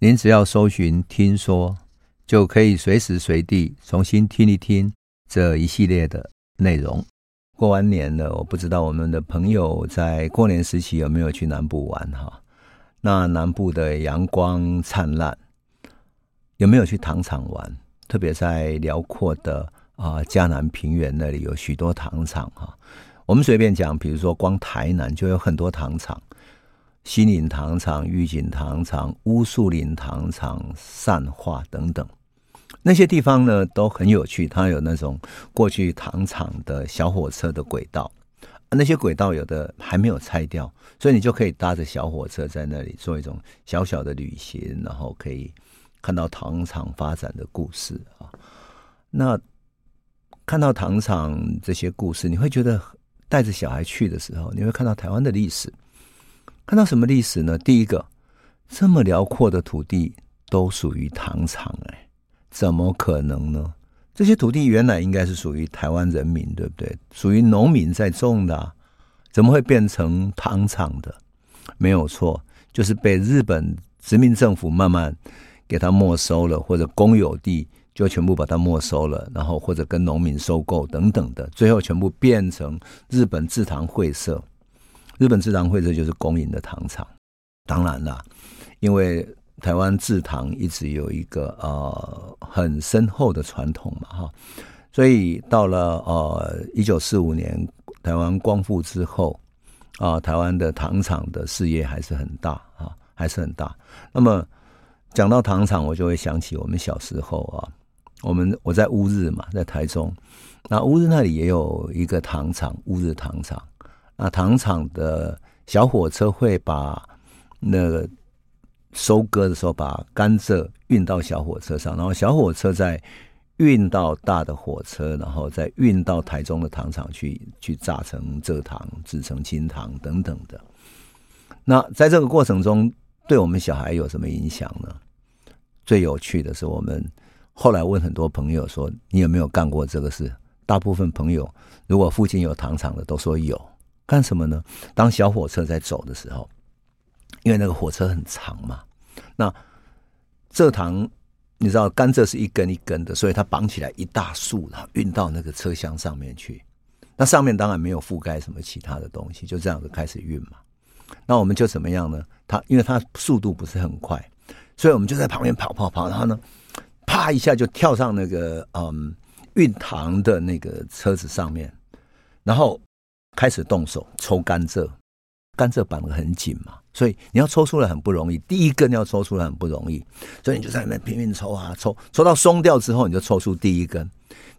您只要搜寻“听说”，就可以随时随地重新听一听这一系列的内容。过完年了，我不知道我们的朋友在过年时期有没有去南部玩哈？那南部的阳光灿烂，有没有去糖厂玩？特别在辽阔的。啊，嘉南平原那里有许多糖厂哈。我们随便讲，比如说光台南就有很多糖厂，西岭糖厂、玉井糖厂、乌树林糖厂、善化等等，那些地方呢都很有趣。它有那种过去糖厂的小火车的轨道，那些轨道有的还没有拆掉，所以你就可以搭着小火车在那里做一种小小的旅行，然后可以看到糖厂发展的故事啊。那看到糖厂这些故事，你会觉得带着小孩去的时候，你会看到台湾的历史。看到什么历史呢？第一个，这么辽阔的土地都属于糖厂，哎，怎么可能呢？这些土地原来应该是属于台湾人民，对不对？属于农民在种的，怎么会变成糖厂的？没有错，就是被日本殖民政府慢慢给它没收了，或者公有地。就全部把它没收了，然后或者跟农民收购等等的，最后全部变成日本制糖会社。日本制糖会社就是公营的糖厂。当然啦，因为台湾制糖一直有一个呃很深厚的传统嘛，哈，所以到了呃一九四五年台湾光复之后啊，呃，台湾的糖厂的事业还是很大啊，还是很大。那么讲到糖厂，我就会想起我们小时候啊。我们我在乌日嘛，在台中，那乌日那里也有一个糖厂，乌日糖厂。那糖厂的小火车会把那个收割的时候，把甘蔗运到小火车上，然后小火车再运到大的火车，然后再运到台中的糖厂去，去榨成蔗糖、制成精糖等等的。那在这个过程中，对我们小孩有什么影响呢？最有趣的是我们。后来问很多朋友说：“你有没有干过这个事？”大部分朋友如果附近有糖厂的，都说有。干什么呢？当小火车在走的时候，因为那个火车很长嘛，那蔗糖你知道甘蔗是一根一根的，所以它绑起来一大束，然后运到那个车厢上面去。那上面当然没有覆盖什么其他的东西，就这样子开始运嘛。那我们就怎么样呢？它因为它速度不是很快，所以我们就在旁边跑跑跑，然后呢，啪一下就跳上那个嗯运糖的那个车子上面，然后开始动手抽甘蔗。甘蔗绑得很紧嘛，所以你要抽出来很不容易。第一根要抽出来很不容易，所以你就在那边拼命抽啊抽，抽到松掉之后，你就抽出第一根。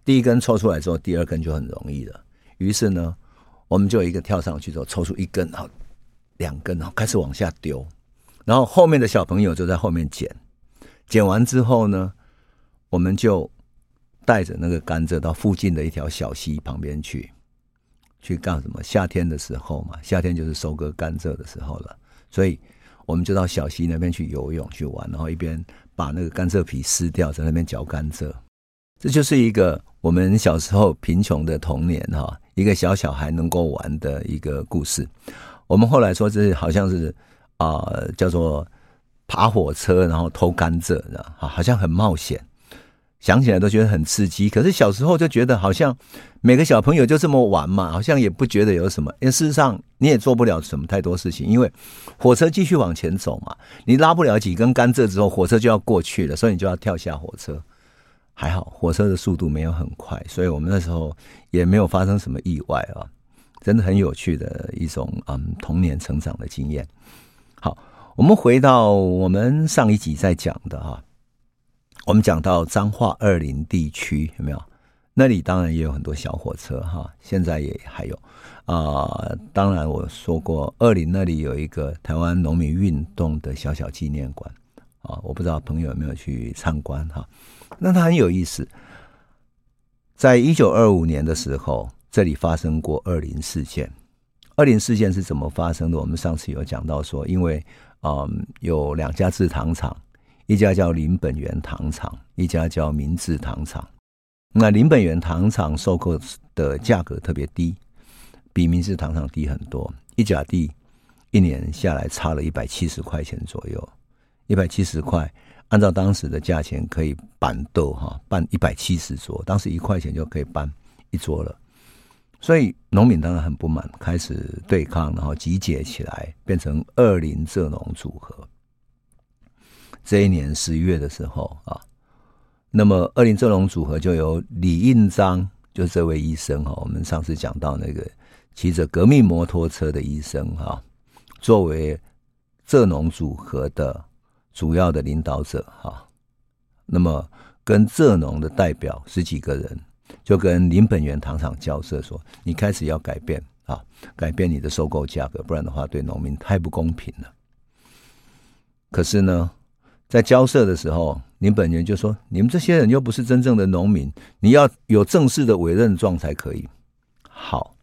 第一根抽出来之后，第二根就很容易了。于是呢，我们就一个跳上去之后，抽出一根，然后两根，然后开始往下丢。然后后面的小朋友就在后面捡，捡完之后呢，我们就带着那个甘蔗到附近的一条小溪旁边去，去干什么？夏天的时候嘛，夏天就是收割甘蔗的时候了，所以我们就到小溪那边去游泳去玩，然后一边把那个甘蔗皮撕掉，在那边嚼甘蔗。这就是一个我们小时候贫穷的童年哈，一个小小孩能够玩的一个故事。我们后来说这是好像是啊、叫做爬火车，然后偷甘蔗，啊，好像很冒险。想起来都觉得很刺激，可是小时候就觉得好像每个小朋友就这么玩嘛，好像也不觉得有什么。因为事实上你也做不了什么太多事情，因为火车继续往前走嘛，你拉不了几根甘蔗之后，火车就要过去了，所以你就要跳下火车。还好火车的速度没有很快，所以我们那时候也没有发生什么意外啊，真的很有趣的一种嗯童年成长的经验。好，我们回到我们上一集在讲的哈。我们讲到彰化二林地区有没有？那里当然也有很多小火车哈，现在也还有啊、当然我说过，二林那里有一个台湾农民运动的小小纪念馆啊、我不知道朋友有没有去参观哈。那它很有意思，在一九二五年的时候，这里发生过二林事件。二林事件是怎么发生的？我们上次有讲到说，因为嗯有两家制糖厂，一家叫林本源糖厂，一家叫明治糖厂。那林本源糖厂收购的价格特别低，比明治糖厂低很多，一甲地一年下来差了一百七十块钱左右，一百七十块，按照当时的价钱可以板豆哈，办一百七十桌，当时一块钱就可以办一桌了，所以农民当然很不满，开始对抗，然后集结起来，变成二林蔗农组合。这一年十一月的时候啊。那么，二林蔗农组合就由李印章，就是这位医生哈，我们上次讲到那个骑着革命摩托车的医生哈，作为蔗农组合的主要的领导者哈。那么，跟蔗农的代表十几个人，就跟林本源糖厂交涉说：“你开始要改变啊，改变你的收购价格，不然的话对农民太不公平了。”可是呢，在交涉的时候，林本源就说：“你们这些人又不是真正的农民，你要有正式的委任状才可以。”好，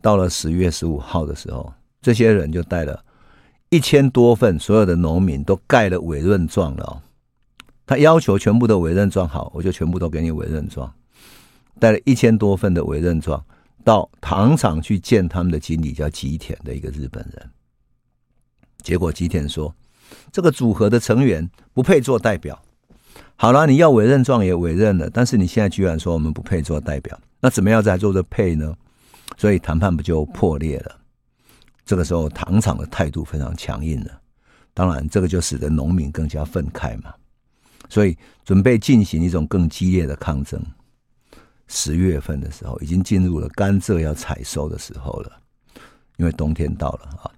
到了十月十五号的时候，这些人就带了一千多份，所有的农民都盖了委任状了。他要求全部的委任状好，我就全部都给你委任状。带了一千多份的委任状到糖厂去见他们的经理，叫吉田的一个日本人。结果吉田说。这个组合的成员不配做代表。好了，你要委任状也委任了，但是你现在居然说我们不配做代表，那怎么样才做的配呢？所以谈判不就破裂了？这个时候糖厂的态度非常强硬了，当然这个就使得农民更加愤慨嘛，所以准备进行一种更激烈的抗争。十月份的时候，已经进入了甘蔗要采收的时候了，因为冬天到了啊，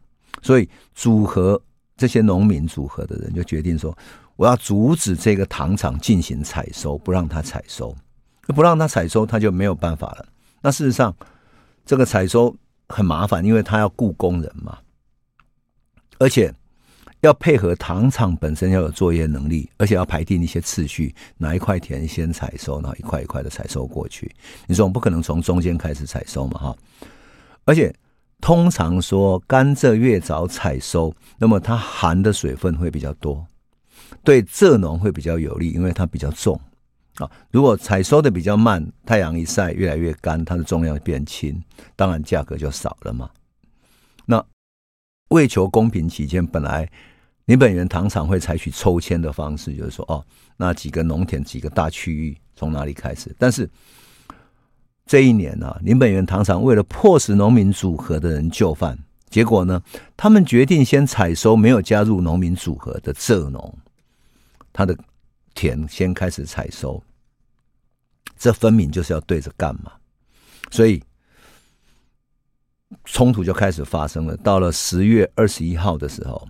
所以组合。这些农民组合的人就决定说：“我要阻止这个糖厂进行采收，不让他采收，不让他采收，他就没有办法了。那事实上，这个采收很麻烦，因为他要雇工人嘛，而且要配合糖厂本身要有作业能力，而且要排定一些次序，哪一块田先采收，然后一块一块的采收过去。你总不可能从中间开始采收嘛，哈，而且。”通常说，甘蔗越早采收，那么它含的水分会比较多，对蔗农会比较有利，因为它比较重啊。如果采收的比较慢，太阳一晒越来越干，它的重量变轻，当然价格就少了嘛。那为求公平起见，本来林本源糖厂会采取抽签的方式，就是说，哦，那几个农田几个大区域从哪里开始，但是。这一年呢、啊，林本源糖厂为了迫使农民组合的人就范，结果呢，他们决定先采收没有加入农民组合的蔗农，他的田先开始采收，这分明就是要对着干嘛，所以冲突就开始发生了。到了十月二十一号的时候，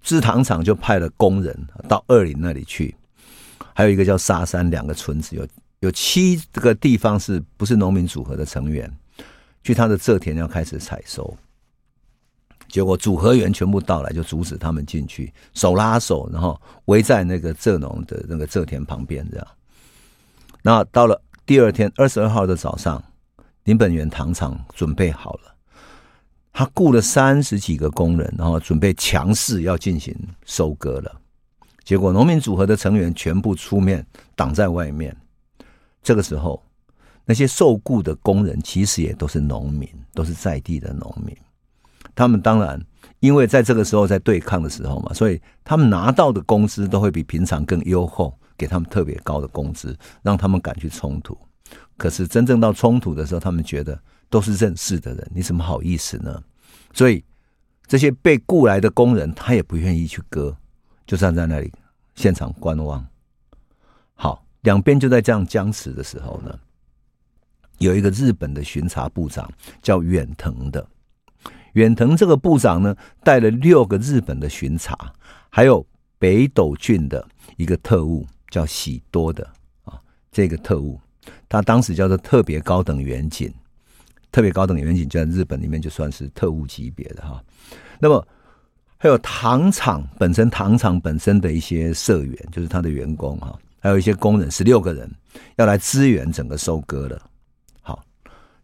制糖厂就派了工人到二林那里去，还有一个叫沙山两个村子有。有七个地方是不是农民组合的成员，去他的蔗田要开始采收，结果组合员全部到来，就阻止他们进去，手拉手，然后围在那个蔗农的那个蔗田旁边，这样。那到了第二天二十二号的早上，林本源糖厂准备好了，他雇了三十几个工人，然后准备强势要进行收割了。结果农民组合的成员全部出面挡在外面。这个时候，那些受雇的工人其实也都是农民，都是在地的农民。他们当然因为在这个时候在对抗的时候嘛，所以他们拿到的工资都会比平常更优厚，给他们特别高的工资，让他们敢去冲突。可是真正到冲突的时候，他们觉得都是认识的人，你怎么好意思呢？所以这些被雇来的工人，他也不愿意去割，就站在那里现场观望。两边就在这样僵持的时候呢，有一个日本的巡查部长叫远藤的，远藤这个部长呢，带了六个日本的巡查，还有北斗郡的一个特务叫喜多的啊，这个特务。他当时叫做特别高等员警，特别高等员警就在日本里面就算是特务级别的哈。那么还有糖厂本身，糖厂本身的一些社员，就是他的员工哈，还有一些工人，十六个人要来支援整个收割了。好，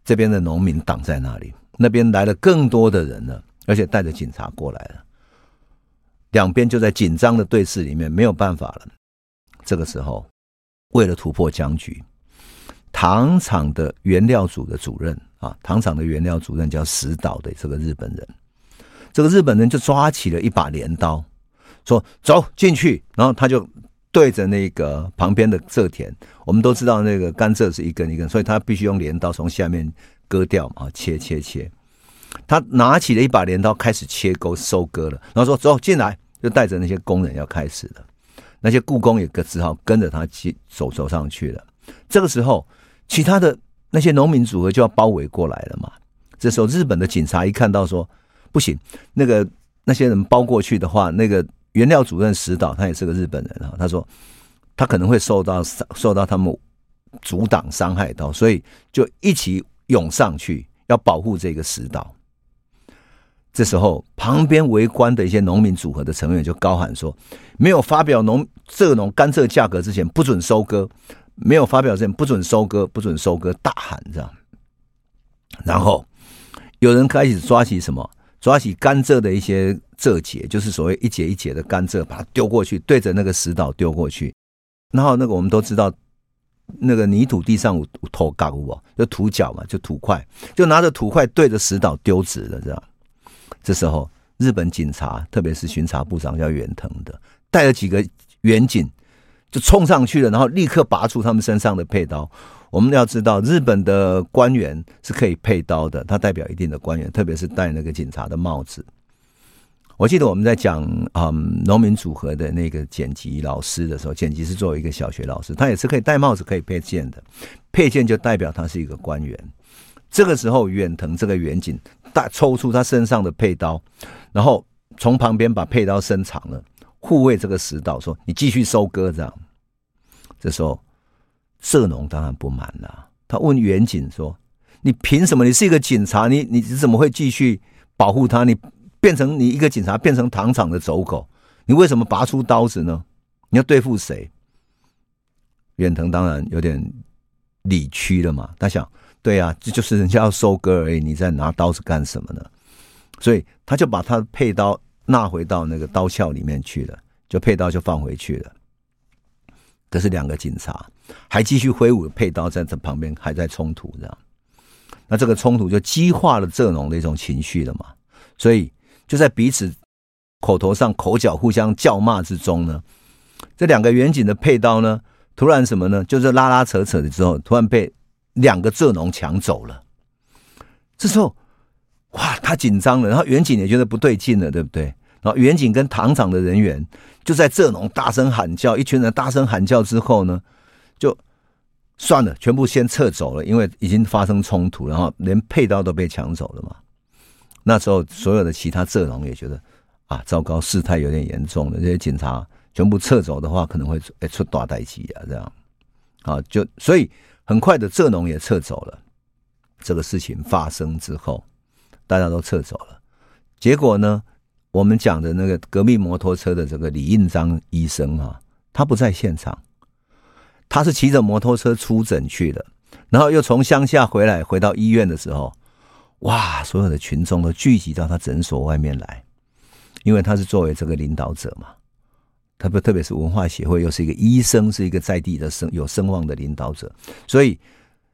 这边的农民挡在那里，那边来了更多的人了，而且带着警察过来了。两边就在紧张的对峙里面，没有办法了。这个时候，为了突破僵局，糖厂的原料组的主任啊，糖厂的原料主任叫石岛的这个日本人，这个日本人就抓起了一把镰刀，说：“走进去。”然后他就对着那个旁边的蔗田，我们都知道那个甘蔗是一根一根，所以他必须用镰刀从下面割掉嘛，切切切。他拿起了一把镰刀，开始切沟收割了。然后说：“走进来。”就带着那些工人要开始了。那些雇工也只好跟着他去走走上去了。这个时候，其他的那些农民组合就要包围过来了嘛。这时候，日本的警察一看到说：“不行，那个那些人包过去的话，那个原料主任石岛他也是个日本人啊。他说他可能会受到受到他们阻挡伤害到，所以就一起涌上去要保护这个石岛。”这时候，旁边围观的一些农民组合的成员就高喊说：“没有发表农蔗农甘蔗价格之前，不准收割；没有发表之前，不准收割，不准收割。”大喊这样。然后有人开始抓起什么？抓起甘蔗的一些蔗节，就是所谓一节一节的甘蔗，把它丢过去，对着那个石岛丢过去。然后那个我们都知道，那个泥土地上有土嘎乌哦，就土脚嘛，就土块，就拿着土块对着石岛丢直了这样。这时候，日本警察，特别是巡查部长叫远藤的，带了几个远警，就冲上去了，然后立刻拔出他们身上的佩刀。我们要知道，日本的官员是可以佩刀的，他代表一定的官员，特别是戴那个警察的帽子。我记得我们在讲嗯农民组合的那个剪辑老师的时候，剪辑是作为一个小学老师，他也是可以戴帽子、可以佩剑的，佩剑就代表他是一个官员。这个时候，远藤这个远警大抽出他身上的佩刀，然后从旁边把佩刀伸长了，护卫这个石岛，说：“你继续收割。”这样，这时候，色农当然不满了，他问远警说：“你凭什么？你是一个警察，你你怎么会继续保护他？你变成你一个警察变成糖厂的走狗，你为什么拔出刀子呢？你要对付谁？”远藤当然有点理屈了嘛，他想。对啊，这就是人家要收割而已，你在拿刀子干什么呢？所以他就把他的佩刀纳回到那个刀鞘里面去了，就佩刀就放回去了。可是两个警察还继续挥舞佩刀在这旁边还在冲突，这样，那这个冲突就激化了蔗农的一种情绪了嘛。所以就在彼此口头上口角互相叫骂之中呢，这两个远警的佩刀呢，突然什么呢？就是拉拉扯扯的之后，突然被。两个蔗农抢走了，这时候，哇，他紧张了，然后远警也觉得不对劲了，对不对？然后远警跟糖厂的人员就在蔗农大声喊叫，一群人大声喊叫之后呢，算了，全部先撤走了，因为已经发生冲突，然后连佩刀都被抢走了嘛。那时候，所有的其他蔗农也觉得啊，糟糕，事态有点严重了。这些警察全部撤走的话，可能会出大代机啊，这样啊，就所以。很快的，蔗农也撤走了。这个事情发生之后，大家都撤走了。结果呢，我们讲的那个革命摩托车的这个李应章医生啊，他不在现场，他是骑着摩托车出诊去的，然后又从乡下回来，回到医院的时候，哇，所有的群众都聚集到他诊所外面来，因为他是作为这个领导者嘛。特别特别是文化协会，又是一个医生，是一个在地的声有声望的领导者，所以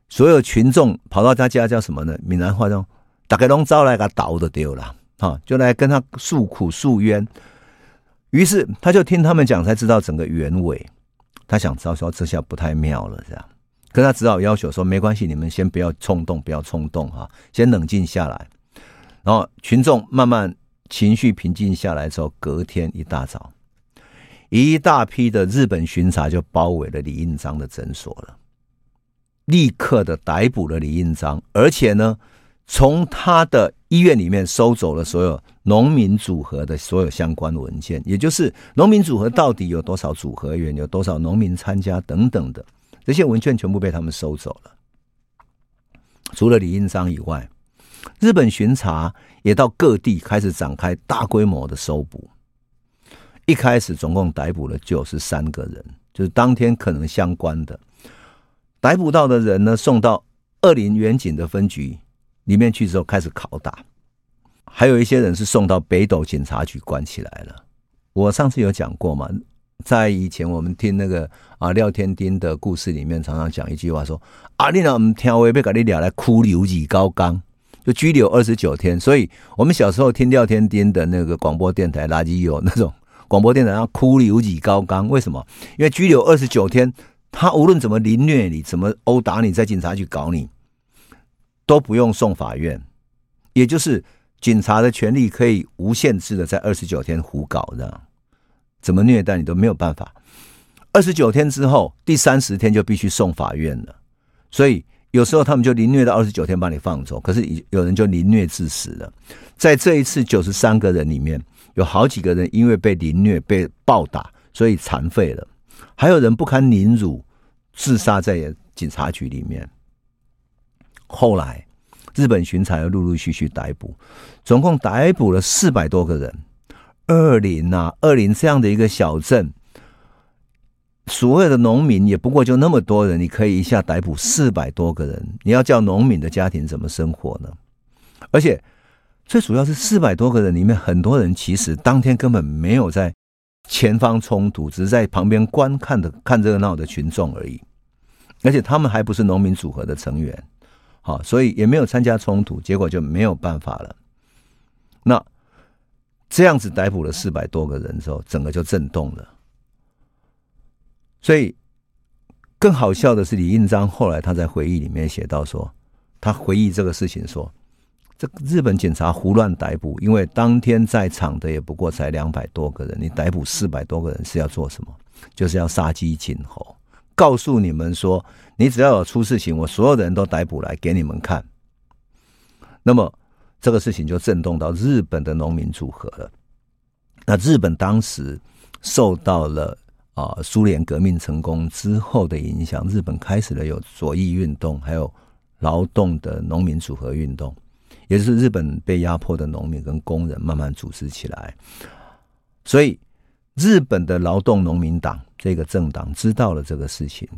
所有群众跑到他家叫什么呢？闽南话中，大概拢招来个倒的丢了，哈，就来跟他诉苦诉冤。于是他就听他们讲，才知道整个原委。他想知道说这下不太妙了，这样，可他只好要求说，没关系，你们先不要冲动，不要冲动哈，先冷静下来。然后群众慢慢情绪平静下来之后，隔天一大早。一大批的日本巡查就包围了李应章的诊所了，立刻的逮捕了李应章，而且呢，从他的医院里面收走了所有农民组合的所有相关文件，也就是农民组合到底有多少组合员，有多少农民参加等等的这些文件全部被他们收走了。除了李应章以外，日本巡查也到各地开始展开大规模的搜捕。一开始总共逮捕了九十三个人，就是当天可能相关的逮捕到的人呢，送到二林远警的分局里面去之后开始拷打，还有一些人是送到北斗警察局关起来了。我上次有讲过嘛，在以前我们听那个啊廖天丁的故事里面，常常讲一句话说：“啊，你俩唔听话，被搞你俩来哭留几高岗，就拘留二十九天。”所以，我们小时候听廖天丁的那个广播电台垃圾有那种。广播电台上哭流几高岗，为什么？因为拘留二十九天，他无论怎么凌虐你，怎么殴打你，在警察局搞你，都不用送法院，也就是警察的权利可以无限制的在二十九天胡搞的，怎么虐待你都没有办法。二十九天之后，第三十天就必须送法院了，所以有时候他们就凌虐到二十九天把你放走，可是有人就凌虐致死了。在这一次九十三个人里面。有好几个人因为被凌虐、被暴打，所以残废了；还有人不堪凌辱，自杀在警察局里面。后来，日本巡查又陆陆续续逮捕，总共逮捕了四百多个人。二林啊，二林这样的一个小镇，所有的农民也不过就那么多人，你可以一下逮捕四百多个人，你要叫农民的家庭怎么生活呢？而且。最主要是四百多个人里面，很多人其实当天根本没有在前方冲突，只是在旁边观看的看热闹的群众而已。而且他们还不是农民组合的成员，好，所以也没有参加冲突，结果就没有办法了。那这样子逮捕了四百多个人之后，整个就震动了。所以更好笑的是，李应章后来他在回忆里面写到说，他回忆这个事情说。这日本警察胡乱逮捕，因为当天在场的也不过才两百多个人，你逮捕四百多个人是要做什么？就是要杀鸡儆猴，告诉你们说，你只要有出事情，我所有的人都逮捕来给你们看。那么这个事情就震动到日本的农民组合了。那日本当时受到了啊苏联革命成功之后的影响，日本开始了有左翼运动，还有劳动的农民组合运动。也就是日本被压迫的农民跟工人慢慢组织起来，所以日本的劳动农民党这个政党知道了这个事情，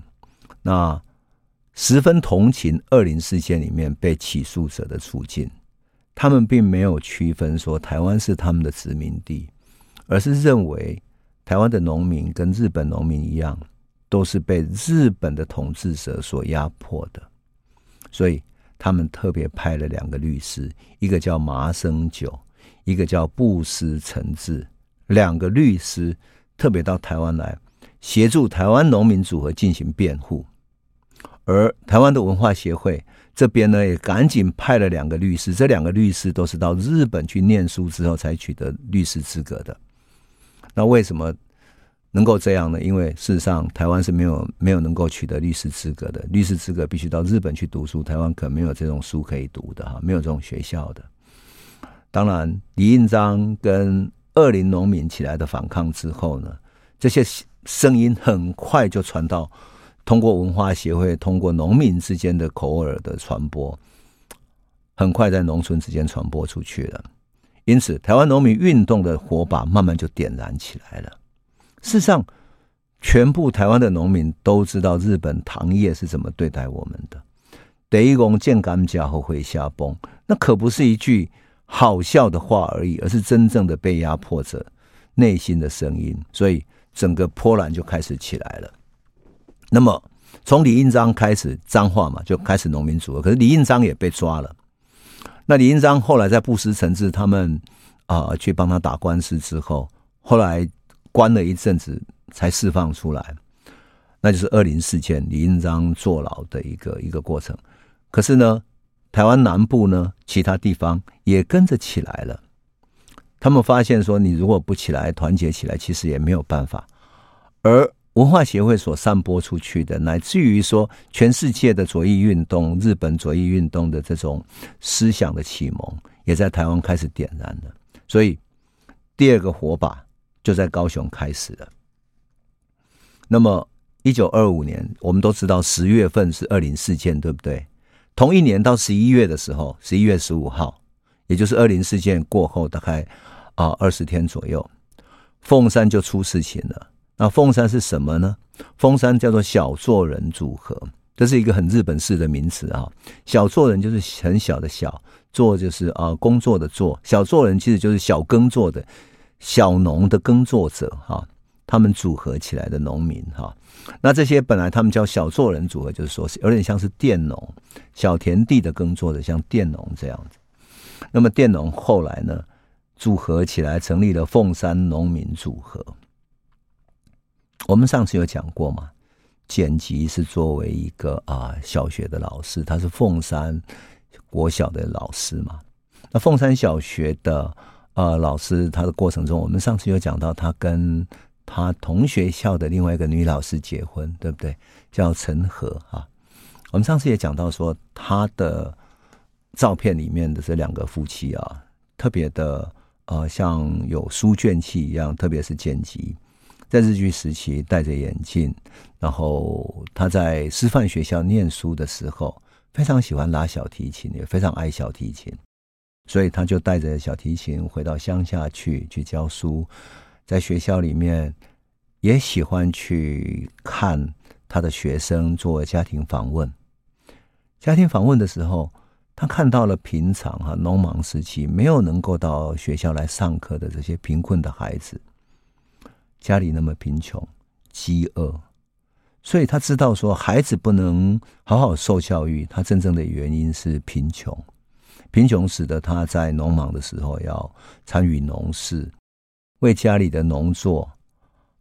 那十分同情二林事件里面被起诉者的处境，他们并没有区分说台湾是他们的殖民地，而是认为台湾的农民跟日本农民一样，都是被日本的统治者所压迫的，所以。他们特别派了两个律师，一个叫麻生久，一个叫布施诚志，两个律师特别到台湾来协助台湾农民组合进行辩护。而台湾的文化协会这边呢，也赶紧派了两个律师，这两个律师都是到日本去念书之后才取得律师资格的。那为什么？能够这样呢？因为事实上，台湾是没有没有能够取得律师资格的。律师资格必须到日本去读书，台湾可没有这种书可以读的哈，没有这种学校的。当然，李应章跟二林农民起来的反抗之后呢，这些声音很快就传到，通过文化协会，通过农民之间的口耳的传播，很快在农村之间传播出去了。因此，台湾农民运动的火把慢慢就点燃起来了。事实上，全部台湾的农民都知道日本糖业是怎么对待我们的。第一公见甘家后会下崩，那可不是一句好笑的话而已，而是真正的被压迫者内心的声音。所以整个波澜就开始起来了。那么从李应章开始，彰化嘛就开始农民组合，可是李应章也被抓了。那李应章后来在布施诚志他们啊、去帮他打官司之后，后来。关了一阵子才释放出来，那就是二零事件，李应章坐牢的一个一个过程。可是呢，台湾南部呢，其他地方也跟着起来了。他们发现说，你如果不起来，团结起来，其实也没有办法。而文化协会所散播出去的，乃至于说全世界的左翼运动、日本左翼运动的这种思想的启蒙，也在台湾开始点燃了。所以第二个火把。就在高雄开始了。那么，一九二五年，我们都知道十月份是二林事件，对不对？同一年到十一月的时候，十一月十五号，也就是二零事件过后大概啊二十天左右，凤山就出事情了。那凤山是什么呢？凤山叫做小作人组合，这是一个很日本式的名词啊。小作人就是很小的小，作就是啊工作的作，小作人其实就是小耕作的小农的耕作者哈。他们组合起来的农民哈，那这些本来他们叫小作人组合，就是说是有点像是佃农，小田地的耕作的，像佃农这样子。那么佃农后来呢，组合起来成立了凤山农民组合。我们上次有讲过嘛，简吉是作为一个啊小学的老师，他是凤山国小的老师嘛。那凤山小学的呃老师，他的过程中，我们上次有讲到他跟他同学校的另外一个女老师结婚，对不对？叫陈和啊。我们上次也讲到说，他的照片里面的这两个夫妻啊，特别的呃，像有书卷气一样，特别是剪辑，在日据时期戴着眼镜，然后他在师范学校念书的时候，非常喜欢拉小提琴，也非常爱小提琴，所以他就带着小提琴回到乡下去去教书。在学校里面，也喜欢去看他的学生做家庭访问。家庭访问的时候，他看到了平常哈农忙时期没有能够到学校来上课的这些贫困的孩子，家里那么贫穷、饥饿，所以他知道说孩子不能好好受教育，他真正的原因是贫穷。贫穷使得他在农忙的时候要参与农事。为家里的农作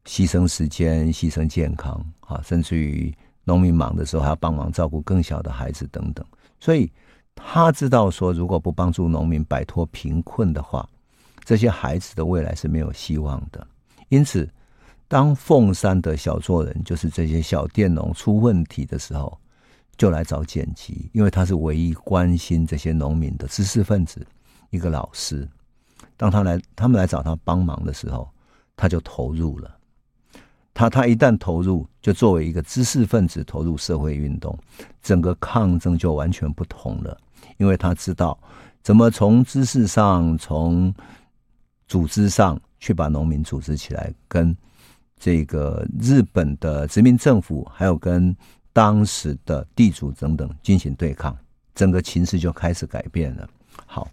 牺牲时间、牺牲健康啊，甚至于农民忙的时候还要帮忙照顾更小的孩子等等。所以他知道说，如果不帮助农民摆脱贫困的话，这些孩子的未来是没有希望的。因此，当凤山的小作人，就是这些小佃农出问题的时候，就来找简吉，因为他是唯一关心这些农民的知识分子，一个老师。当他来，他们来找他帮忙的时候，他就投入了。他他一旦投入，就作为一个知识分子投入社会运动，整个抗争就完全不同了。因为他知道怎么从知识上、从组织上去把农民组织起来，跟这个日本的殖民政府，还有跟当时的地主等等进行对抗，整个情势就开始改变了。好。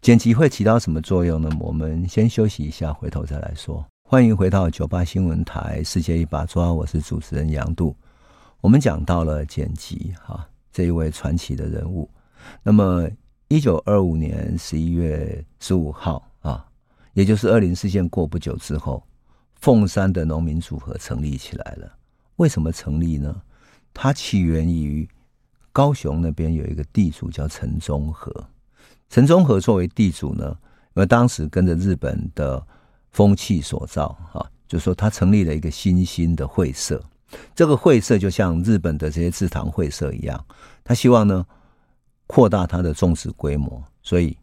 剪辑会起到什么作用呢？我们先休息一下，回头再来说。欢迎回到九八新闻台《世界一把抓》，我是主持人杨度。我们讲到了剪辑哈这一位传奇的人物。那么，一九二五年十一月十五号啊，也就是二零事件过不久之后，凤山的农民组合成立起来了。为什么成立呢？它起源于高雄那边有一个地主叫陈忠和。陈忠和作为地主呢，因为当时跟着日本的风气所造啊，就说他成立了一个新兴的会社。这个会社就像日本的这些制糖会社一样，他希望呢扩大他的种植规模，所以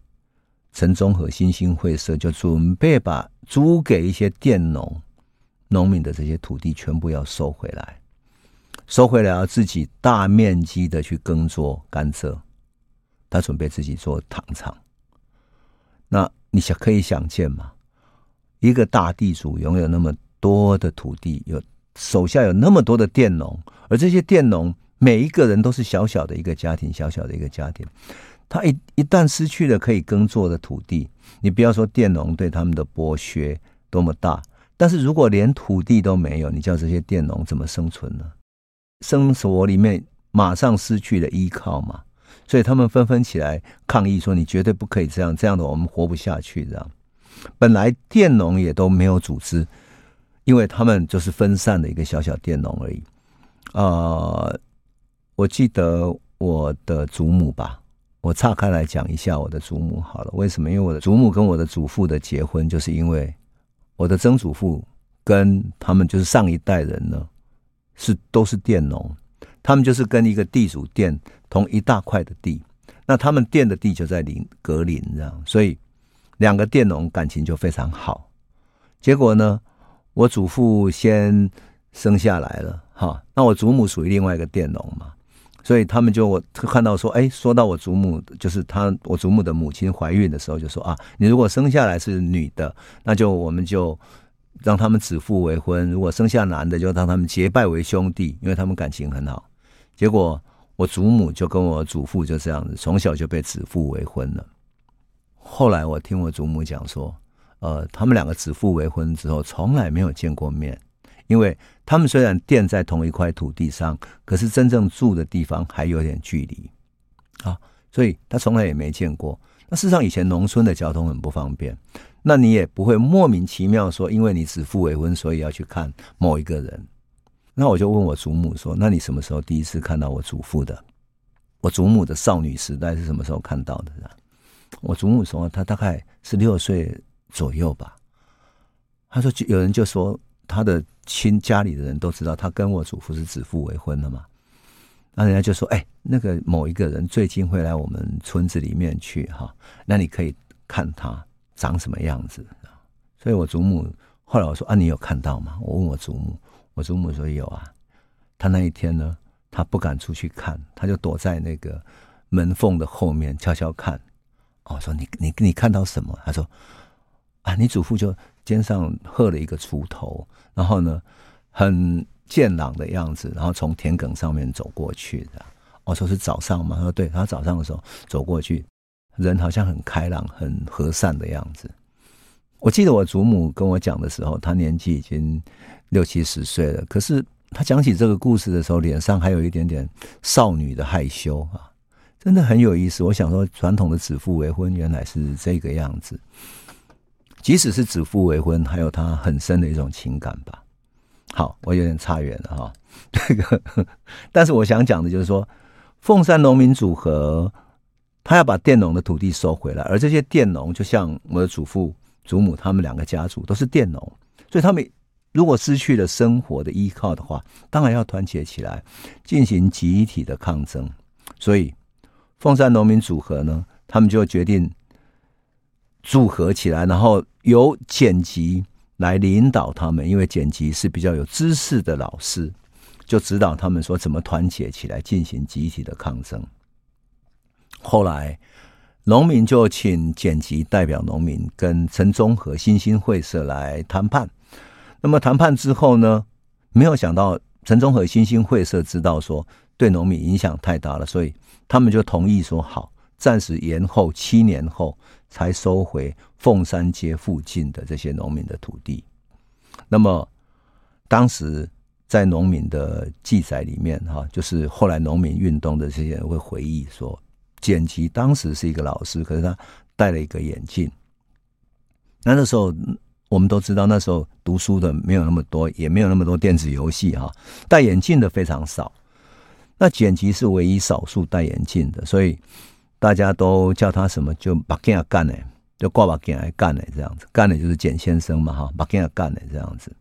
陈中和新兴会社就准备把租给一些佃农、农民的这些土地全部要收回来，收回来要自己大面积的去耕作甘蔗。他准备自己做糖厂，那你想可以想见吗？一个大地主拥有那么多的土地，有手下有那么多的佃农，而这些佃农每一个人都是小小的一个家庭，小小的一个家庭。他一一旦失去了可以耕作的土地，你不要说佃农对他们的剥削多么大，但是如果连土地都没有，你叫这些佃农怎么生存呢？生活里面马上失去了依靠嘛。所以他们纷纷起来抗议说：“你绝对不可以这样，这样的我们活不下去。”这样，本来佃农也都没有组织，因为他们就是分散的一个小小佃农而已。啊、呃，我记得我的祖母吧，我岔开来讲一下我的祖母好了。为什么？因为我的祖母跟我的祖父的结婚，就是因为我的曾祖父跟他们就是上一代人呢，是都是佃农。他们就是跟一个地主佃同一大块的地，那他们佃的地就在邻隔邻这样，所以两个佃农感情就非常好。结果呢，我祖父先生下来了，哈，那我祖母属于另外一个佃农嘛，所以他们就我看到说，哎，说到我祖母，就是他我祖母的母亲怀孕的时候，就说啊，你如果生下来是女的，那就我们就让他们指腹为婚；如果生下男的，就让他们结拜为兄弟，因为他们感情很好。结果我祖母就跟我祖父就这样子，从小就被指腹为婚了。后来我听我祖母讲说，呃，他们两个指腹为婚之后，从来没有见过面。因为他们虽然垫在同一块土地上，可是真正住的地方还有点距离啊，所以他从来也没见过。那事实上，以前农村的交通很不方便，那你也不会莫名其妙说，因为你指腹为婚，所以要去看某一个人。那我就问我祖母说：“那你什么时候第一次看到我祖父的？我祖母的少女时代是什么时候看到的？”我祖母说：“她大概是六岁左右吧。”他说：“就有人就说。”他的亲家里的人都知道，他跟我祖父是指腹为婚的嘛。那人家就说：“哎，那个某一个人最近会来我们村子里面去哈，那你可以看他长什么样子。”所以，我祖母后来我说：“啊，你有看到吗？”我问我祖母，我祖母说：“有啊。”他那一天呢，他不敢出去看，他就躲在那个门缝的后面悄悄看。我说：“你你你看到什么？”他说：“啊，你祖父就。”肩上贺了一个锄头，然后呢，很健朗的样子，然后从田埂上面走过去的。我说是早上吗？他说对，他早上的时候走过去，人好像很开朗、很和善的样子。我记得我祖母跟我讲的时候，她年纪已经六七十岁了，可是她讲起这个故事的时候，脸上还有一点点少女的害羞啊，真的很有意思。我想说，传统的指腹为婚原来是这个样子。即使是指腹为婚，还有他很深的一种情感吧。好，我有点差远了哈。这个，但是我想讲的就是说，凤山农民组合，他要把佃农的土地收回来，而这些佃农，就像我的祖父、祖母他们两个家族都是佃农，所以他们如果失去了生活的依靠的话，当然要团结起来，进行集体的抗争。所以，凤山农民组合呢，他们就决定。组合起来，然后由剪辑来领导他们，因为剪辑是比较有知识的老师，就指导他们说怎么团结起来进行集体的抗争。后来，农民就请剪辑代表农民跟陈中和新兴会社来谈判。那么谈判之后呢，没有想到陈中和新兴会社知道说对农民影响太大了，所以他们就同意说好，暂时延后七年后。才收回凤山街附近的这些农民的土地。那么，当时在农民的记载里面，哈，就是后来农民运动的这些人会回忆说，简吉当时是一个老师，可是他戴了一个眼镜。那那时候我们都知道，那时候读书的没有那么多，也没有那么多电子游戏，哈，戴眼镜的非常少。那简吉是唯一少数戴眼镜的，所以。大家都叫他什么？就把镜啊干呢，就挂把镜来干呢，这样子干的就是简先生嘛，哈，把镜啊干呢，这样子。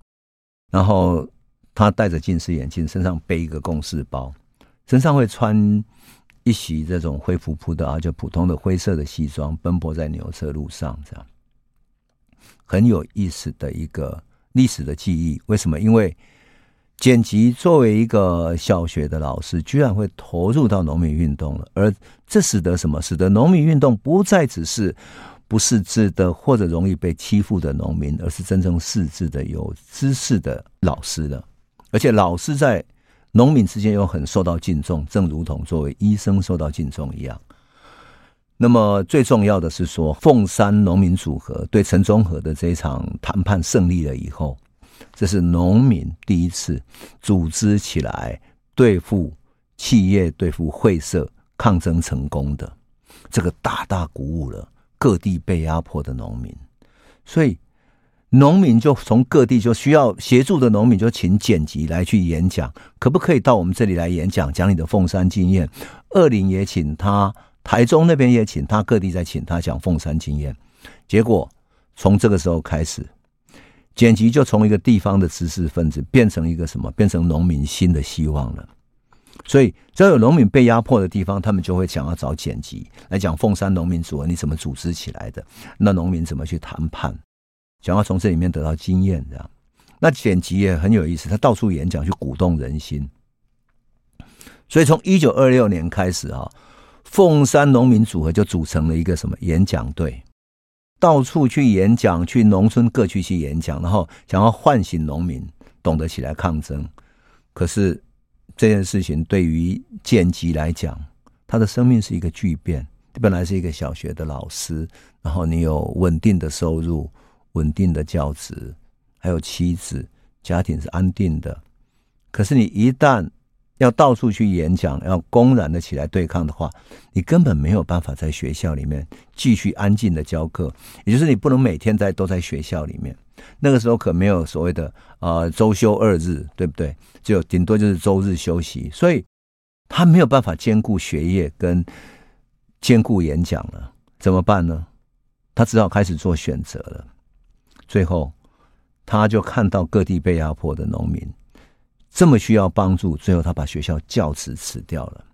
然后他戴着近视眼镜，身上背一个公事包，身上会穿一袭这种灰扑扑的啊，就普通的灰色的西装，奔波在牛车路上，这样很有意思的一个历史的记忆。为什么？因为。剪辑作为一个小学的老师，居然会投入到农民运动了，而这使得什么？使得农民运动不再只是不识字的或者容易被欺负的农民，而是真正识字的有知识的老师了。而且老师在农民之间又很受到敬重，正如同作为医生受到敬重一样。那么最重要的是说，凤山农民组合对陈中和的这一场谈判胜利了以后。这是农民第一次组织起来对付企业、对付会社抗争成功的，这个大大鼓舞了各地被压迫的农民，所以农民就从各地就需要协助的农民就请剪辑来去演讲，可不可以到我们这里来演讲，讲你的凤山经验？二林也请他，台中那边也请他，各地在请他讲凤山经验。结果从这个时候开始。剪辑就从一个地方的知识分子变成一个什么？变成农民新的希望了。所以只要有农民被压迫的地方，他们就会想要找剪辑来讲凤山农民组合，你怎么组织起来的？那农民怎么去谈判？想要从这里面得到经验，这样。那剪辑也很有意思，他到处演讲去鼓动人心。所以从一九二六年开始啊，凤山农民组合就组成了一个什么演讲队，到处去演讲，去农村各区去演讲，然后想要唤醒农民懂得起来抗争。可是这件事情对于建吉来讲，他的生命是一个巨变。本来是一个小学的老师，然后你有稳定的收入、稳定的教职，还有妻子，家庭是安定的。可是你一旦要到处去演讲，要公然的起来对抗的话，你根本没有办法在学校里面继续安静的教课。也就是你不能每天在都在学校里面。那个时候可没有所谓的呃周休二日，对不对？只有顶多就是周日休息，所以他没有办法兼顾学业跟。兼顾演讲了，怎么办呢？他只好开始做选择了。最后，他就看到各地被压迫的农民这么需要帮助，最后他把学校教职辞掉了。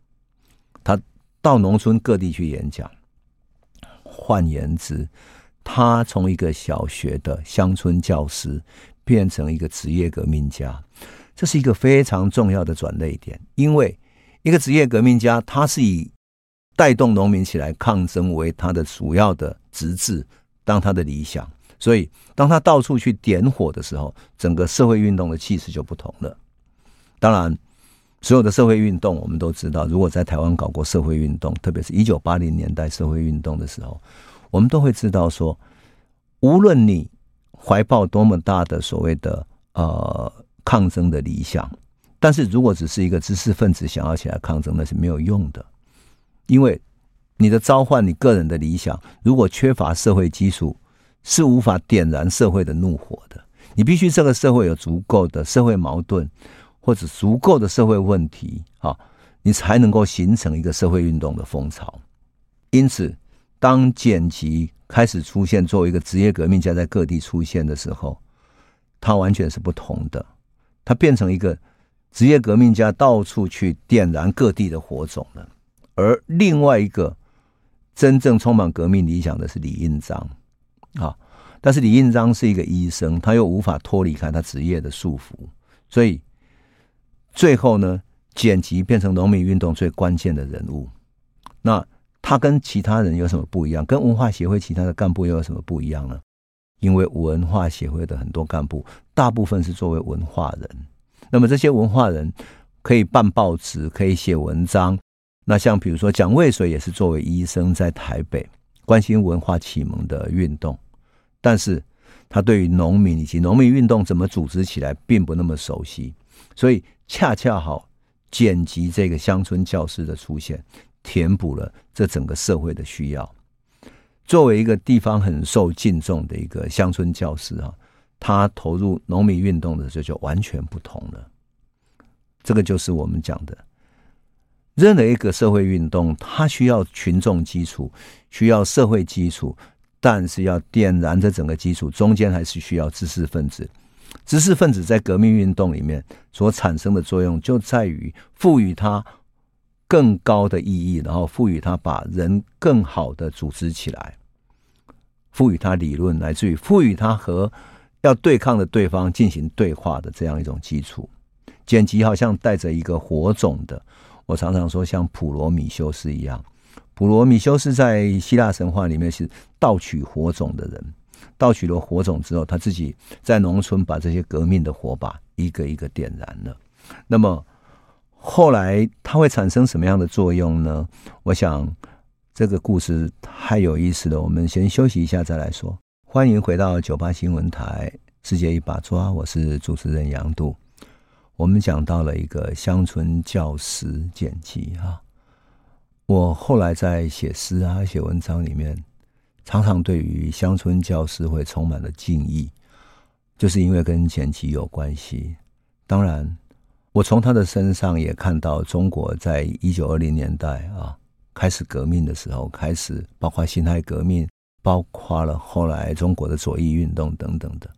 他到农村各地去演讲。换言之，他从一个小学的乡村教师变成一个职业革命家，这是一个非常重要的转捩点。因为一个职业革命家，他是以带动农民起来抗争为他的主要的职志，当他的理想。所以，当他到处去点火的时候，整个社会运动的气势就不同了。当然，所有的社会运动，我们都知道，如果在台湾搞过社会运动，特别是一九八零年代社会运动的时候，我们都会知道说，无论你怀抱多么大的所谓的呃抗争的理想，但是如果只是一个知识分子想要起来抗争，那是没有用的。因为你的召唤，你个人的理想，如果缺乏社会基础，是无法点燃社会的怒火的。你必须这个社会有足够的社会矛盾，或者足够的社会问题，啊，你才能够形成一个社会运动的风潮。因此，当剪辑开始出现，作为一个职业革命家在各地出现的时候，他完全是不同的。他变成一个职业革命家，到处去点燃各地的火种了。而另外一个真正充满革命理想的是李应章啊，但是李应章是一个医生，他又无法脱离开他职业的束缚，所以最后呢，剪辑变成农民运动最关键的人物。那他跟其他人有什么不一样？跟文化协会其他的干部又有什么不一样呢？因为文化协会的很多干部大部分是作为文化人，那么这些文化人可以办报纸，可以写文章。那像比如说蒋渭水也是作为医生在台北关心文化启蒙的运动，但是他对于农民以及农民运动怎么组织起来并不那么熟悉，所以恰恰好剪辑这个乡村教师的出现，填补了这整个社会的需要。作为一个地方很受敬重的一个乡村教师啊，他投入农民运动的时候就完全不同了。这个就是我们讲的。任何一个社会运动，它需要群众基础，需要社会基础，但是要点燃这整个基础，中间还是需要知识分子。知识分子在革命运动里面所产生的作用，就在于赋予它更高的意义，然后赋予它把人更好的组织起来，赋予它理论，来自于赋予它和要对抗的对方进行对话的这样一种基础。剪辑好像带着一个火种的。我常常说，像普罗米修斯一样，普罗米修斯在希腊神话里面是盗取火种的人，盗取了火种之后，他自己在农村把这些革命的火把一个一个点燃了。那么后来它会产生什么样的作用呢？我想这个故事太有意思了，我们先休息一下再来说。欢迎回到九八新闻台，世界一把抓，我是主持人杨度。我们讲到了一个乡村教师剪辑哈，我后来在写诗啊、写文章里面，常常对于乡村教师会充满了敬意，就是因为跟剪辑有关系。当然，我从他的身上也看到中国在一九二零年代啊开始革命的时候，开始包括辛亥革命，包括了后来中国的左翼运动等等的，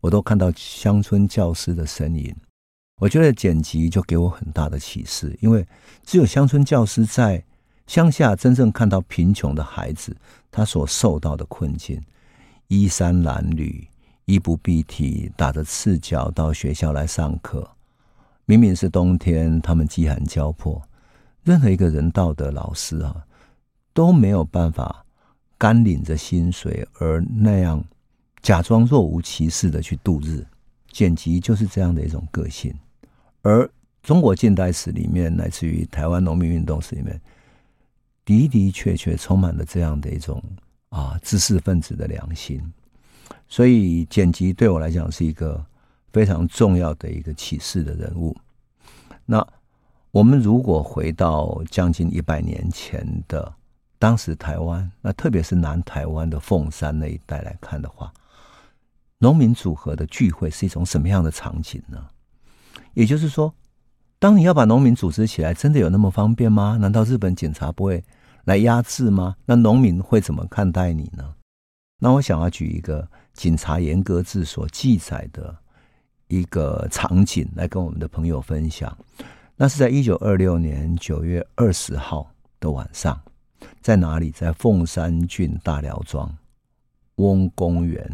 我都看到乡村教师的身影。我觉得剪辑就给我很大的启示，因为只有乡村教师在乡下真正看到贫穷的孩子他所受到的困境，衣衫褴褛、衣不蔽体，打着赤脚到学校来上课。明明是冬天，他们饥寒交迫，任何一个人道的老师啊，都没有办法干领着薪水而那样假装若无其事的去度日。简吉就是这样的一种个性，而中国近代史里面，乃至于台湾农民运动史里面，的的确确充满了这样的一种啊知识分子的良心。所以剪辑对我来讲是一个非常重要的一个启示的人物。那我们如果回到将近一百年前的当时台湾，那特别是南台湾的凤山那一带来看的话，农民组合的聚会是一种什么样的场景呢？也就是说，当你要把农民组织起来，真的有那么方便吗？难道日本警察不会来压制吗？那农民会怎么看待你呢？那我想要举一个警察严格制所记载的一个场景来跟我们的朋友分享。那是在一九二六年九月二十号的晚上，在哪里？在凤山郡大寮庄翁公园。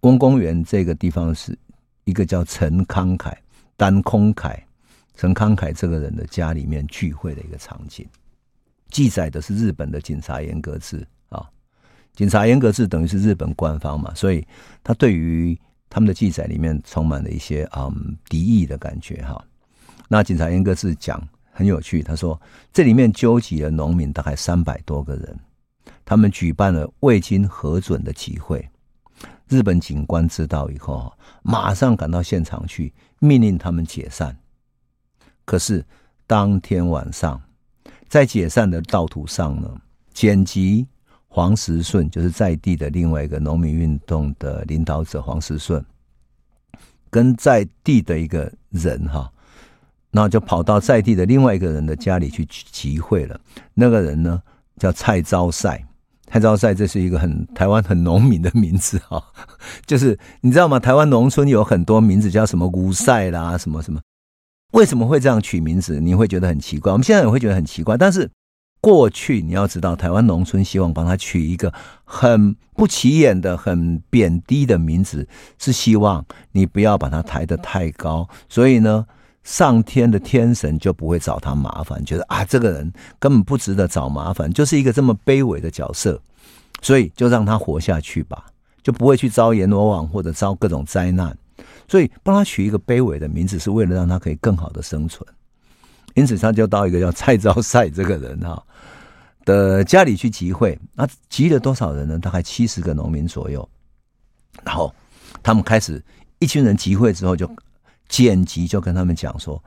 翁公园这个地方是一个叫陈康凯、单空凯、陈康凯这个人的家里面聚会的一个场景。记载的是日本的警察严格制啊，警察严格制等于是日本官方嘛，所以他对于他们的记载里面充满了一些嗯敌意的感觉哈。那警察严格制讲很有趣，他说这里面纠集了农民大概三百多个人，他们举办了未经核准的集会。日本警官知道以后，马上赶到现场去，命令他们解散。可是当天晚上，在解散的道途上呢，简吉、黄石顺就是在地的另外一个农民运动的领导者黄石顺，跟在地的一个人哈。那就跑到在地的另外一个人的家里去集会了。那个人呢，叫蔡昭赛。蔡昭赛这是一个很台湾很农民的名字哈，就是你知道吗？台湾农村有很多名字叫什么吴赛啦，什么什么，为什么会这样取名字？你会觉得很奇怪。我们现在也会觉得很奇怪，但是过去你要知道，台湾农村希望帮他取一个很不起眼的、很贬低的名字，是希望你不要把它抬得太高，所以呢。上天的天神就不会找他麻烦，觉得啊，这个人根本不值得找麻烦，就是一个这么卑微的角色，所以就让他活下去吧，就不会去遭阎罗王或者遭各种灾难。所以帮他取一个卑微的名字，是为了让他可以更好的生存。因此，他就到一个叫蔡昭赛这个人哈的家里去集会。那集了多少人呢？大概七十个农民左右。然后他们开始一群人集会之后就。简吉就跟他们讲说，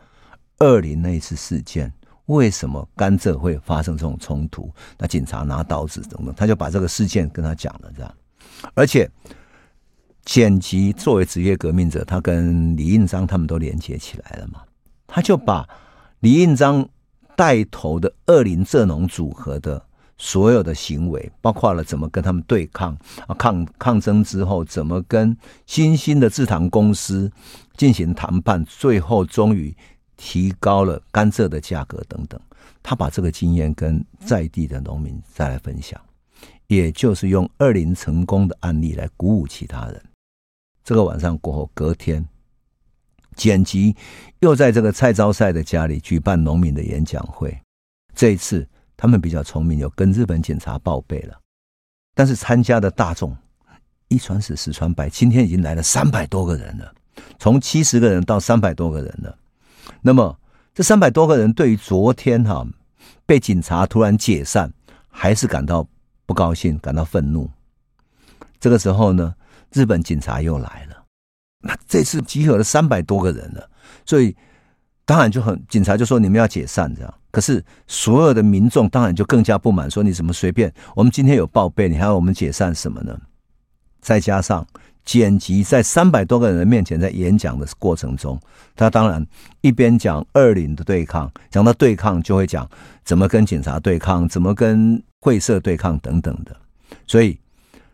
二林那一次事件为什么甘蔗会发生这种冲突？那警察拿刀子等等，他就把这个事件跟他讲了，这样。而且剪辑作为职业革命者，他跟李应章他们都连接起来了嘛，他就把李应章带头的二林蔗农组合的。所有的行为，包括了怎么跟他们对抗啊，抗抗争之后，怎么跟新兴的制糖公司进行谈判，最后终于提高了甘蔗的价格等等。他把这个经验跟在地的农民再来分享，也就是用二林成功的案例来鼓舞其他人。这个晚上过后，隔天，简吉又在这个蔡昭赛的家里举办农民的演讲会，这一次。他们比较聪明，有跟日本警察报备了，但是参加的大众一传十，十传百，今天已经来了三百多个人了，从七十个人到三百多个人了。那么这三百多个人对于昨天哈被警察突然解散，还是感到不高兴，感到愤怒。这个时候呢，日本警察又来了，那这次集合了三百多个人了，所以。当然就很，警察就说你们要解散这样，可是所有的民众当然就更加不满，说你怎么随便？我们今天有报备，你还要我们解散什么呢？再加上剪辑在三百多个人面前在演讲的过程中，他当然一边讲二零的对抗，讲到对抗就会讲怎么跟警察对抗，怎么跟会社对抗等等的，所以。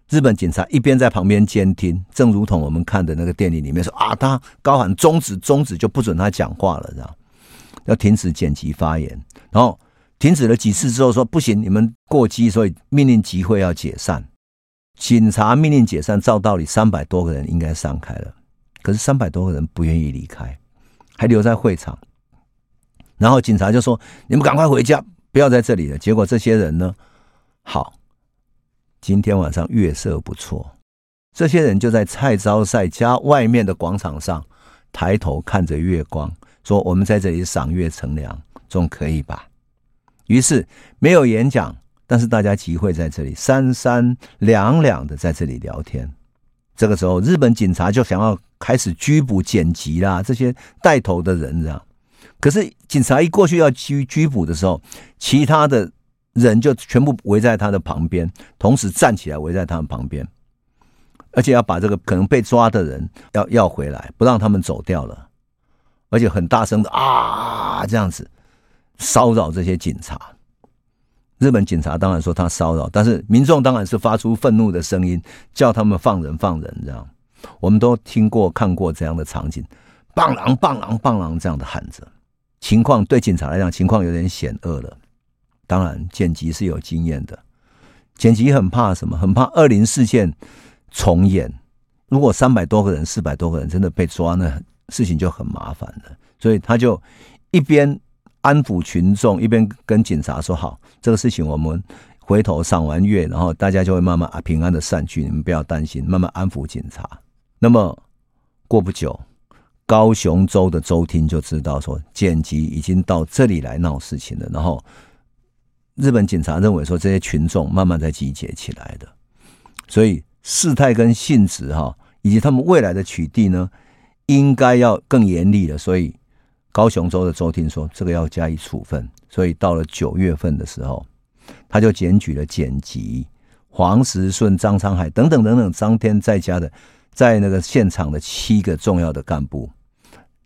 日本警察一边在旁边监听，正如同我们看的那个电影里面说啊，他高喊终止，终止就不准他讲话了，这样要停止剪辑发言，然后停止了几次之后说不行，你们过激，所以命令集会要解散。警察命令解散，照道理三百多个人应该散开了，可是三百多个人不愿意离开，还留在会场。然后警察就说：“你们赶快回家，不要在这里了。”结果这些人呢，好，今天晚上月色不错，这些人就在蔡昭赛家外面的广场上抬头看着月光，说：“我们在这里赏月乘凉，总可以吧？”于是没有演讲，但是大家集会在这里，三三两两的在这里聊天。这个时候，日本警察就想要开始拘捕剪辑啦，这些带头的人这样。可是警察一过去要拘拘捕的时候，其他的人就全部围在他的旁边，同时站起来围在他们旁边，而且要把这个可能被抓的人要要回来，不让他们走掉了，而且很大声的啊这样子骚扰这些警察。日本警察当然说他骚扰，但是民众当然是发出愤怒的声音，叫他们放人放人这样。我们都听过看过这样的场景，棒郎棒郎棒郎这样的喊着。情况对警察来讲，情况有点险恶了。当然，剪辑是有经验的。剪辑很怕什么？很怕二零事件重演。如果三百多个人、四百多个人真的被抓，那事情就很麻烦了。所以他就一边安抚群众，一边跟警察说：“好，这个事情我们回头赏完月，然后大家就会慢慢啊平安的散去，你们不要担心。”慢慢安抚警察。那么过不久。高雄州的州厅就知道说，剪辑已经到这里来闹事情了。然后，日本警察认为说，这些群众慢慢在集结起来的，所以事态跟性质哈，以及他们未来的取缔呢，应该要更严厉了。所以，高雄州的州厅说，这个要加以处分。所以，到了九月份的时候，他就检举了剪辑、黄时顺、张昌海等等等等，张天在家的。在那个现场的七个重要的干部，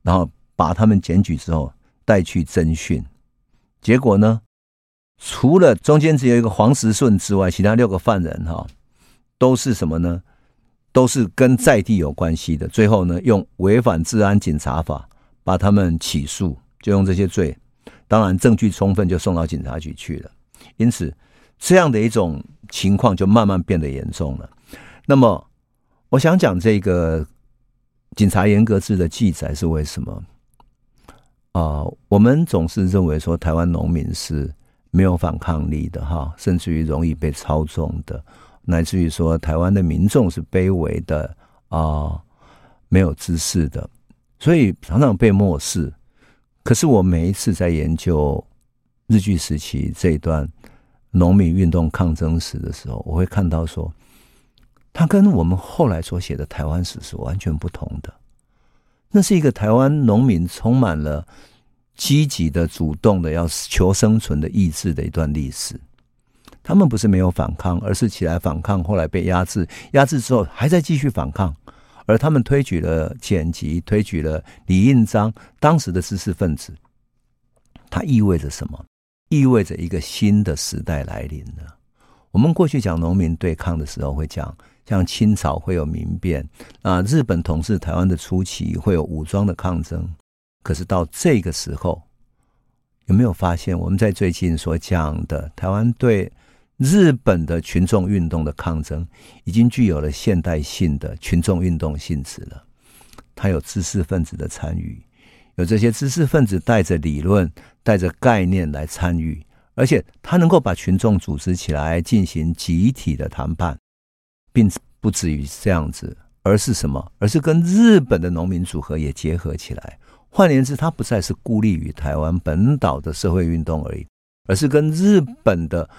然后把他们检举之后带去侦讯，结果呢，除了中间只有一个黄时顺之外，其他六个犯人哈都是什么呢？都是跟在地有关系的。最后呢，用违反治安警察法把他们起诉，就用这些罪，当然证据充分，就送到警察局去了。因此，这样的一种情况就慢慢变得严重了。那么。我想讲这个警察严格制的记载是为什么？啊、我们总是认为说台湾农民是没有反抗力的哈，甚至于容易被操纵的，乃至于说台湾的民众是卑微的啊、没有知识的，所以常常被漠视。可是我每一次在研究日据时期这一段农民运动抗争史的时候，我会看到说。他跟我们后来所写的台湾史是完全不同的。那是一个台湾农民充满了积极的、主动的要求生存的意志的一段历史。他们不是没有反抗，而是起来反抗，后来被压制，压制之后还在继续反抗。而他们推举了简吉，推举了李应章，当时的知识分子。它意味着什么？意味着一个新的时代来临了。我们过去讲农民对抗的时候，会讲。像清朝会有民变啊，日本统治台湾的初期会有武装的抗争。可是到这个时候，有没有发现我们在最近所讲的台湾对日本的群众运动的抗争，已经具有了现代性的群众运动性质了？它有知识分子的参与，有这些知识分子带着理论、带着概念来参与，而且他能够把群众组织起来进行集体的谈判。并不止于这样子，而是什么？而是跟日本的农民组合也结合起来。换言之，它不再是孤立于台湾本岛的社会运动而已，而是跟日本的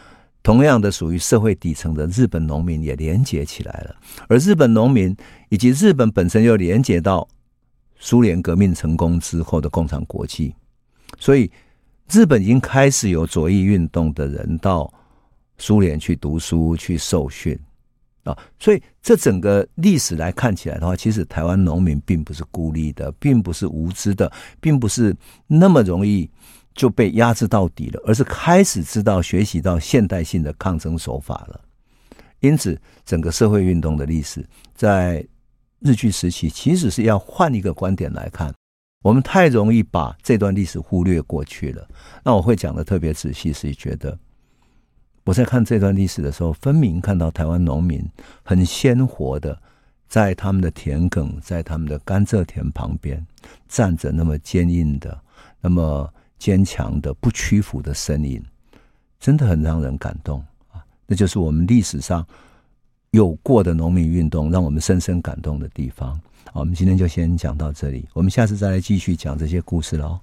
同样的属于社会底层的日本农民也连接起来了。而日本农民以及日本本身又连接到苏联革命成功之后的共产国际，所以日本已经开始有左翼运动的人到苏联去读书去受训。啊，所以这整个历史来看起来的话，其实台湾农民并不是孤立的，并不是无知的，并不是那么容易就被压制到底了，而是开始知道学习到现代性的抗争手法了。因此，整个社会运动的历史在日据时期，其实是要换一个观点来看。我们太容易把这段历史忽略过去了。那我会讲的特别仔细，是觉得。我在看这段历史的时候，分明看到台湾农民很鲜活的在他们的田埂，在他们的甘蔗田旁边站着，那么坚硬的、那么坚强的、不屈服的身影，真的很让人感动啊！那就是我们历史上有过的农民运动，让我们深深感动的地方。好，我们今天就先讲到这里，我们下次再来继续讲这些故事喽。